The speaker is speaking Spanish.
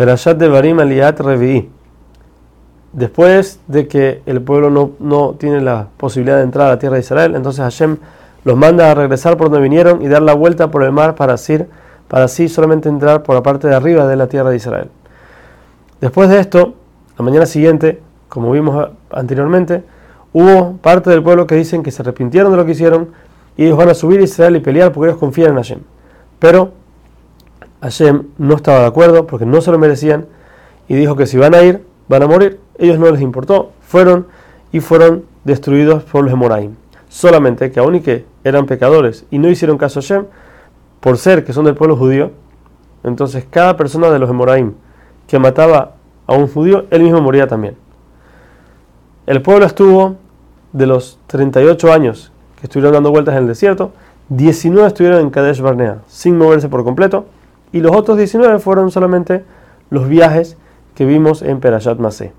Perashat de Barim Aliat Revi'i. Después de que el pueblo no, no, tiene la posibilidad de entrar a la tierra de Israel, entonces Hashem los manda a regresar por donde vinieron y dar la vuelta por el mar para así, para así solamente entrar por la parte de arriba de la tierra de Israel. Después de esto, la mañana siguiente, como vimos anteriormente, hubo parte del pueblo que dicen que se arrepintieron de lo que hicieron y ellos van a subir a Israel y pelear porque ellos confían en Hashem. Pero Hashem no estaba de acuerdo porque no se lo merecían y dijo que si van a ir, van a morir. Ellos no les importó, fueron y fueron destruidos por los Emoraim. Solamente que que eran pecadores y no hicieron caso a Hashem, por ser que son del pueblo judío, entonces cada persona de los Emoraim que mataba a un judío, él mismo moría también. El pueblo estuvo de los 38 años que estuvieron dando vueltas en el desierto, 19 estuvieron en Kadesh Barnea, sin moverse por completo, y los otros 19 fueron solamente los viajes que vimos en Perashat Masé.